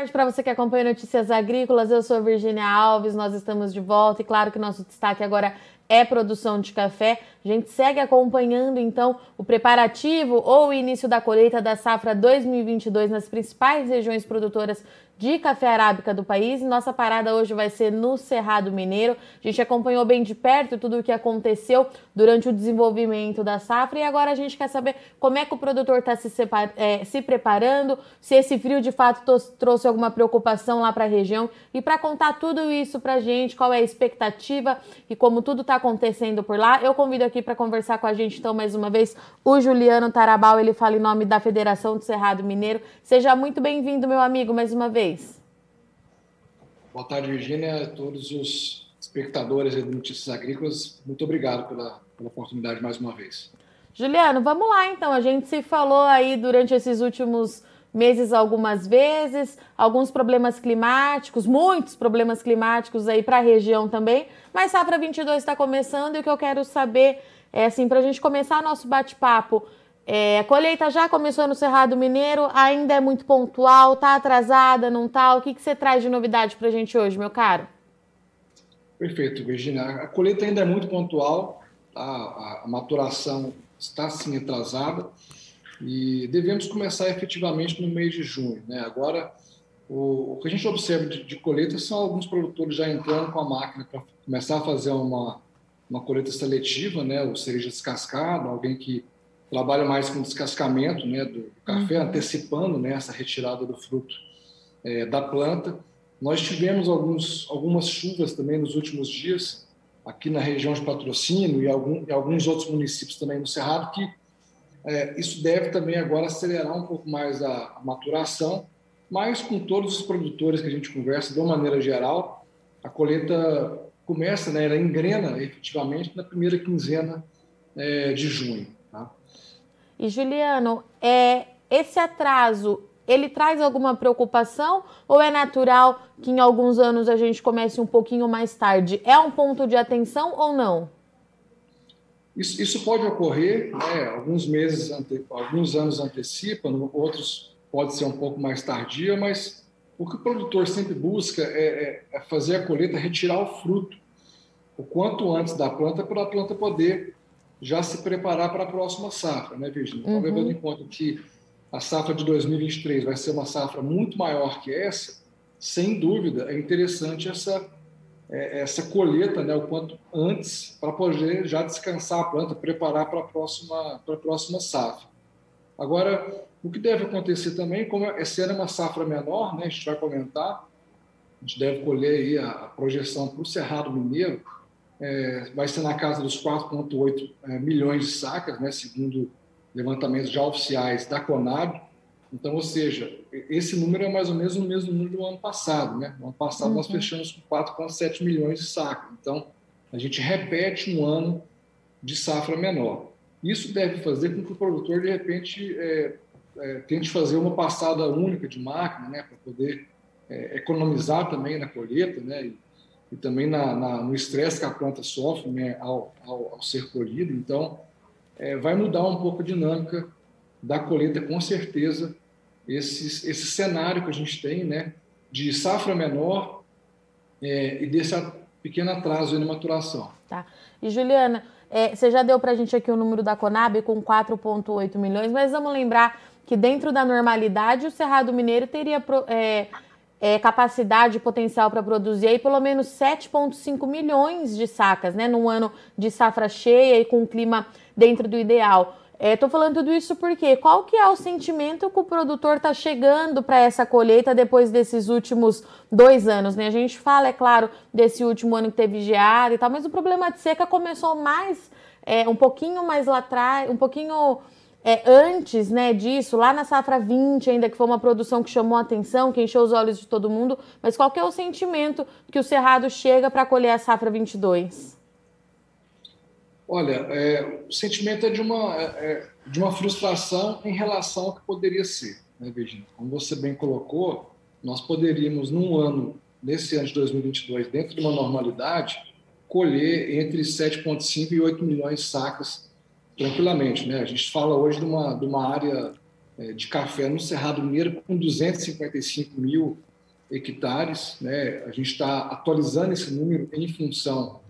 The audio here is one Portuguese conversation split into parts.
tarde para você que acompanha Notícias Agrícolas. Eu sou Virginia Alves, nós estamos de volta e claro que nosso destaque agora é produção de café. A gente segue acompanhando então o preparativo ou o início da colheita da safra 2022 nas principais regiões produtoras de café arábica do país. Nossa parada hoje vai ser no Cerrado Mineiro. A gente acompanhou bem de perto tudo o que aconteceu durante o desenvolvimento da safra e agora a gente quer saber como é que o produtor está se, é, se, preparando, se esse frio de fato trouxe alguma preocupação lá para a região. E para contar tudo isso para a gente, qual é a expectativa e como tudo está acontecendo por lá, eu convido aqui para conversar com a gente então mais uma vez o Juliano Tarabal. Ele fala em nome da Federação do Cerrado Mineiro. Seja muito bem-vindo, meu amigo, mais uma vez vocês. Boa tarde, Virginia, a todos os espectadores de Notícias Agrícolas. Muito obrigado pela, pela oportunidade mais uma vez. Juliano, vamos lá então. A gente se falou aí durante esses últimos meses algumas vezes, alguns problemas climáticos, muitos problemas climáticos aí para a região também, mas safra 22 está começando e o que eu quero saber é assim, para a gente começar nosso bate-papo, é, a colheita já começou no Cerrado Mineiro, ainda é muito pontual, tá atrasada, não tá? O que, que você traz de novidade para a gente hoje, meu caro? Perfeito, Virginia. A colheita ainda é muito pontual, tá? a, maturação está sim atrasada e devemos começar efetivamente no mês de junho. Né? Agora, o, que a gente observa de, de, colheita são alguns produtores já entrando com a máquina para começar a fazer uma, uma colheita seletiva, né? ou cereja descascada, alguém que trabalha mais com descascamento né, do café, uhum. antecipando né, essa retirada do fruto é, da planta. Nós tivemos alguns, algumas chuvas também nos últimos dias, aqui na região de Patrocínio e, algum, e alguns outros municípios também no Cerrado, que é, isso deve também agora acelerar um pouco mais a, a, maturação, mas com todos os produtores que a gente conversa, de uma maneira geral, a colheita começa, né, ela engrena efetivamente na primeira quinzena é, de junho. E Juliano, é, esse atraso ele traz alguma preocupação ou é natural que em alguns anos a gente comece um pouquinho mais tarde? É um ponto de atenção ou não? Isso, isso pode ocorrer, né? alguns meses, ante, alguns anos antecipam, outros pode ser um pouco mais tardia, mas o que o produtor sempre busca é, é, é fazer a colheita, retirar o fruto o quanto antes da planta para a planta poder já se preparar para a próxima safra, né, Virginia? Então, uhum. levando em conta que a safra de 2023 vai ser uma safra muito maior que essa, sem dúvida é interessante essa é, essa colheita, né, o quanto antes para poder já descansar a planta, preparar para a próxima para a próxima safra. Agora, o que deve acontecer também, como essa era uma safra menor, né, a gente vai comentar, a gente deve colher aí a, a projeção para o Cerrado Mineiro, é, vai ser na casa dos 4,8 é, milhões de sacas, né, segundo levantamentos já oficiais da Conab. Então, ou seja, esse número é mais ou menos o mesmo número do ano passado. Né? No ano passado, uhum. nós fechamos com 4,7 milhões de sacas. Então, a gente repete um ano de safra menor. Isso deve fazer com que o produtor, de repente, é, é, tente fazer uma passada única de máquina, né, para poder é, economizar também na colheita, né, e, e também na, na, no estresse que a planta sofre né, ao, ao, ao ser colhida. Então, é, vai mudar um pouco a dinâmica da colheita, com certeza, esse, esse cenário que a gente tem né, de safra menor é, e desse pequeno atraso na maturação. Tá. E, Juliana, é, você já deu para a gente aqui o número da Conab com 4,8 milhões, mas vamos lembrar que dentro da normalidade o Cerrado Mineiro teria é, capacidade potencial para produzir aí pelo menos 7,5 milhões de sacas, né? Num ano de safra cheia e com um clima dentro do ideal. Estou é, falando tudo isso porque qual que é o sentimento que o produtor está chegando para essa colheita depois desses últimos dois anos, né? A gente fala, é claro, desse último ano que teve geada e tal, mas o problema de seca começou mais, é, um pouquinho mais lá atrás, um pouquinho é, antes né, disso, lá na safra 20, ainda que foi uma produção que chamou a atenção, que encheu os olhos de todo mundo, mas qual que é o sentimento que o Cerrado chega para colher a safra 22? Olha, é, o sentimento é de uma, é, é, de uma frustração em relação ao que poderia ser, né, Virginia? Como você bem colocou, nós poderíamos, num ano, nesse ano de 2022, dentro de uma normalidade, colher entre 7,5 e 8 milhões de sacas tranquilamente. Né? A gente fala hoje de uma, de uma área é, de café no Cerrado Mineiro com 255 mil hectares. Né? A gente está atualizando esse número em função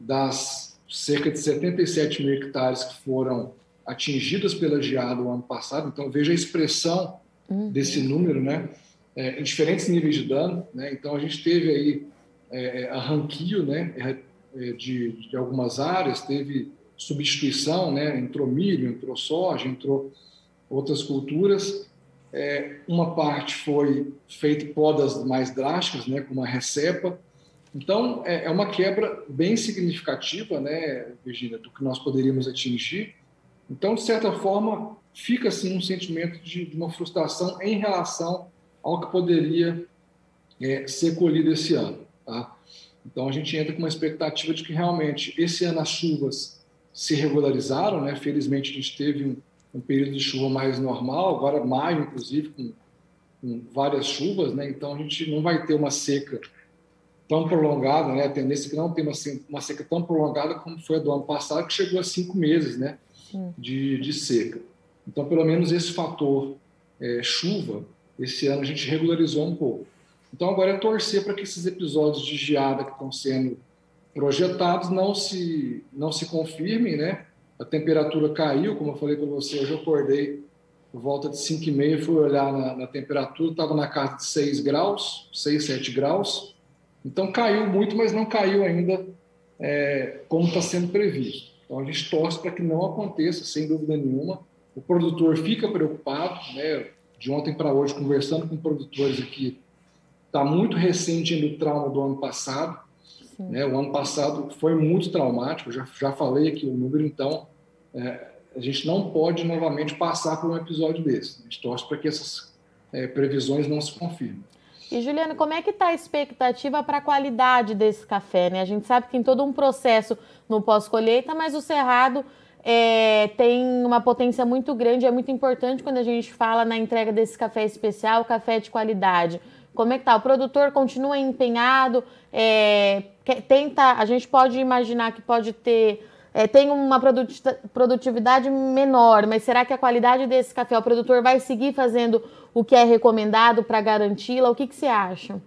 das cerca de 77 mil hectares que foram atingidas pela geada o ano passado. Então, veja a expressão uhum. desse número, né? É, em diferentes níveis de dano. Né? Então, a gente teve aí é, é arranquio né? É, é, de, de algumas áreas, teve substituição, né? entrou milho, entrou soja, entrou outras culturas. É, uma parte foi feita podas mais drásticas, né? como a recepa. Então, é, é uma quebra bem significativa, né, Virginia, do que nós poderíamos atingir. Então, de certa forma, fica assim um sentimento de, de uma frustração em relação ao que poderia é, ser colhido esse ano. Tá? Então, a gente entra com uma expectativa de que realmente esse ano as chuvas se regularizaram, né? Felizmente, a gente teve um, um período de chuva mais normal, agora maio, inclusive, com, com várias chuvas, né? Então, a gente não vai ter uma seca tão prolongada, né? A tendência é que não tem uma, uma seca tão prolongada como foi a do ano passado, que chegou a cinco meses, né? De, de seca. Então, pelo menos esse fator é, chuva, esse ano a gente regularizou um pouco. Então, agora é torcer para que esses episódios de geada que estão sendo projetados não se, não se confirmem, né? A temperatura caiu, como eu falei para você, hoje eu acordei por volta de 5 e meia, fui olhar na, na temperatura, estava na casa de 6 graus, 6, 7 graus. Então, caiu muito, mas não caiu ainda é, como está sendo previsto. Então, a gente torce para que não aconteça, sem dúvida nenhuma. O produtor fica preocupado, né? De ontem para hoje, conversando com produtores aqui, está muito recente ainda o trauma do ano passado. Né? O ano passado foi muito traumático, já, já falei aqui o número, então é, a gente não pode novamente passar por um episódio desse. A gente torce para que essas é, previsões não se confirmem. E Juliana, como é que está a expectativa para a qualidade desse café? Né? A gente sabe que tem todo um processo no pós-colheita, mas o cerrado é, tem uma potência muito grande, é muito importante quando a gente fala na entrega desse café especial, café de qualidade. Como é que tá? O produtor continua empenhado, é, tenta, a gente pode imaginar que pode ter é, tem uma produtividade menor, mas será que a qualidade desse café, o produtor vai seguir fazendo o que é recomendado para garanti-la? O que, que você acha?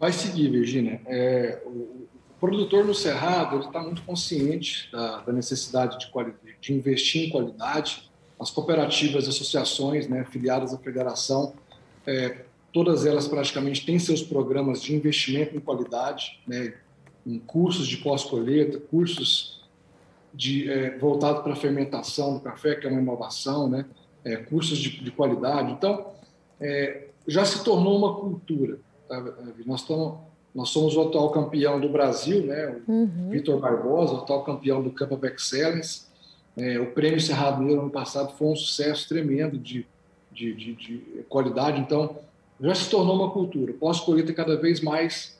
Vai seguir, Virginia. É, o, produtor no Cerrado está muito consciente da, da necessidade de, de, investir em qualidade. As cooperativas, associações, né, filiadas à federação, é, todas elas praticamente têm seus programas de investimento em qualidade, né, em cursos de pós-colheita, cursos de, é, voltados para a fermentação do café, que é uma inovação, né, é, cursos de, de, qualidade. Então, é, já se tornou uma cultura. Tá? Nós, estamos, nós somos o atual campeão do Brasil, né, o uhum. Vitor Barbosa, o atual campeão do Cup of Excellence. É, o Prêmio Cerrado Mineiro ano passado foi um sucesso tremendo de, de, de, de qualidade. Então, já se tornou uma cultura. O pós-colheita é cada vez mais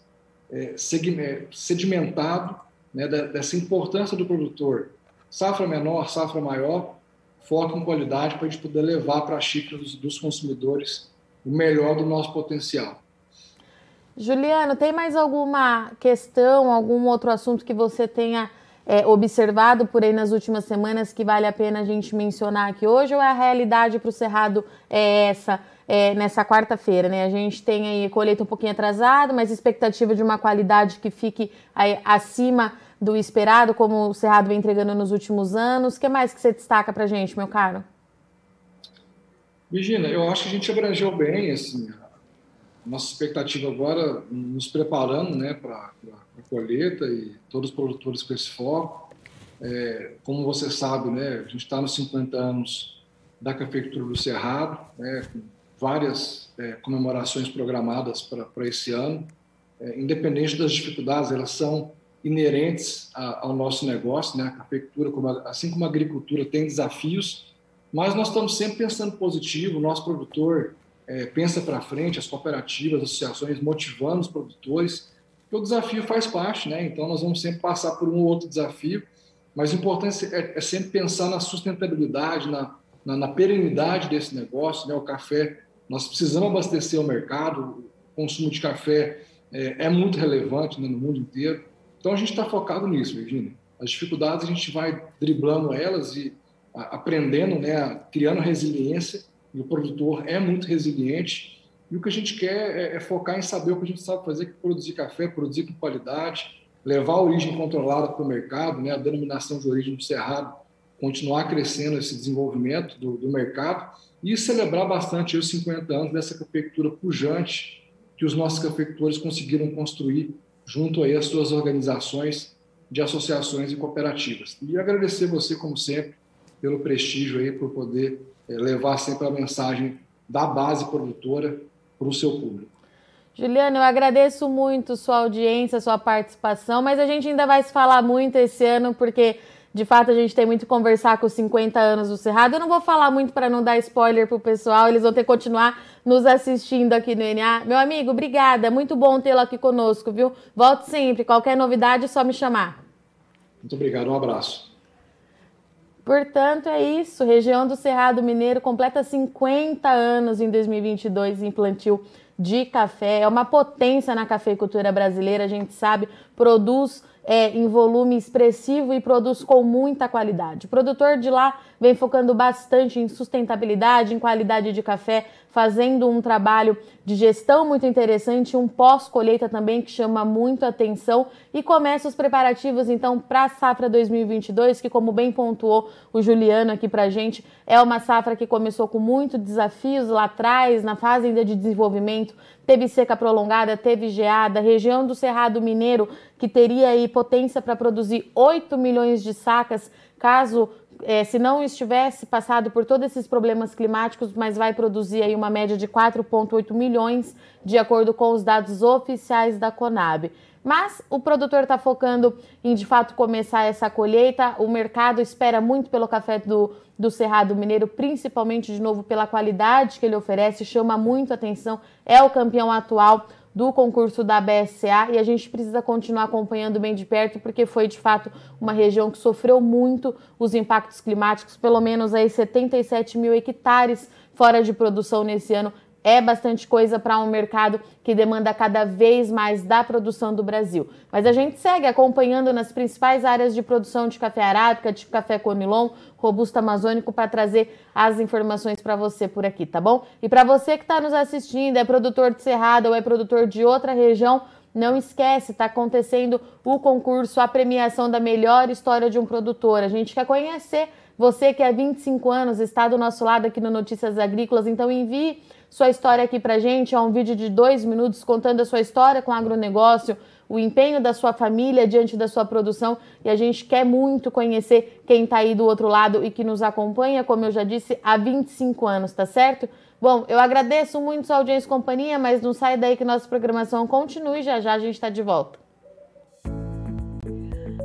é, sedimentado né, dessa importância do produtor. Safra menor, safra maior, foco em qualidade para a gente poder levar para a xícara dos, dos consumidores o melhor do nosso potencial. Juliano, tem mais alguma questão, algum outro assunto que você tenha é, observado por aí nas últimas semanas que vale a pena a gente mencionar aqui hoje? Ou é a realidade para o Cerrado é essa? É, nessa quarta-feira, né? A gente tem aí colheita um pouquinho atrasada, mas expectativa de uma qualidade que fique aí, acima do esperado, como o Cerrado vem entregando nos últimos anos. O que mais que você destaca para a gente, meu caro? Virginia, eu acho que a gente abrangeu bem, assim, nossa expectativa agora, nos preparando, né, para a colheita e todos os produtores com esse foco. É, como você sabe, né, a gente está nos 50 anos da cafeicultura do Cerrado, né, com várias é, comemorações programadas para esse ano. É, independente das dificuldades, elas são inerentes a, ao nosso negócio, né? A cafeicultura, como a, assim como a agricultura, tem desafios, mas nós estamos sempre pensando positivo. O nosso produtor é, pensa para frente, as cooperativas, as associações motivando os produtores, o desafio faz parte, né? Então nós vamos sempre passar por um ou outro desafio, mas o importante é, é sempre pensar na sustentabilidade, na, na, na perenidade desse negócio, né? O café nós precisamos abastecer o mercado, o consumo de café é, é muito relevante né, no mundo inteiro. Então a gente está focado nisso, Virginia. As dificuldades a gente vai driblando elas e aprendendo, né, criando resiliência. E o produtor é muito resiliente E o que a gente quer é, é focar em saber o que a gente sabe fazer, que produzir café, produzir com qualidade, levar a origem controlada para o mercado, né, a denominação de origem do Cerrado, continuar crescendo esse desenvolvimento do, do mercado e celebrar bastante os 50 anos dessa cafeicultura pujante que os nossos cafeicultores conseguiram construir junto aí às suas organizações de associações e cooperativas. E agradecer você, como sempre, pelo prestígio aí, por poder é, levar sempre a mensagem da base produtora para o seu público. Juliano, eu agradeço muito sua audiência, sua participação, mas a gente ainda vai se falar muito esse ano, porque de fato a gente tem muito que conversar com os 50 anos do Cerrado. Eu não vou falar muito para não dar spoiler pro pessoal, eles vão ter que continuar nos assistindo aqui no NA. Meu amigo, obrigada, muito bom tê-lo aqui conosco, viu? Volte sempre, qualquer novidade é só me chamar. Muito obrigado, um abraço. Portanto, é isso. Região do Cerrado Mineiro completa 50 anos em 2022 em plantio de café. É uma potência na cafeicultura brasileira, a gente sabe, produz é, em volume expressivo e produz com muita qualidade. O produtor de lá vem focando bastante em sustentabilidade, em qualidade de café, fazendo um trabalho de gestão muito interessante, um pós-colheita também que chama muito atenção. E começa os preparativos então para a safra 2022, que como bem pontuou o Juliano aqui para gente, é uma safra que começou com muitos desafios lá atrás, na fase ainda de desenvolvimento, teve seca prolongada, teve geada, região do Cerrado Mineiro que teria aí potência para produzir 8 milhões de sacas caso é, se não estivesse passado por todos esses problemas climáticos, mas vai produzir aí uma média de 4,8 milhões, de acordo com os dados oficiais da Conab. Mas o produtor está focando em de fato começar essa colheita. O mercado espera muito pelo café do, do Cerrado Mineiro, principalmente de novo pela qualidade que ele oferece, chama muito atenção. É o campeão atual do concurso da BSA e a gente precisa continuar acompanhando bem de perto porque foi de fato uma região que sofreu muito os impactos climáticos, pelo menos aí 77 mil hectares fora de produção nesse ano é bastante coisa para um mercado que demanda cada vez mais da produção do Brasil. Mas a gente segue acompanhando nas principais áreas de produção de café arábica, de café conilon, robusto amazônico para trazer as informações para você por aqui, tá bom? E para você que está nos assistindo, é produtor de Cerrado ou é produtor de outra região, não esquece, está acontecendo o concurso, a premiação da melhor história de um produtor. A gente quer conhecer você que há 25 anos está do nosso lado aqui no Notícias Agrícolas, então envie sua história aqui pra gente. É um vídeo de dois minutos contando a sua história com o agronegócio, o empenho da sua família diante da sua produção e a gente quer muito conhecer quem está aí do outro lado e que nos acompanha, como eu já disse, há 25 anos, tá certo? Bom, eu agradeço muito sua audiência e companhia, mas não sai daí que nossa programação continue, já já a gente está de volta.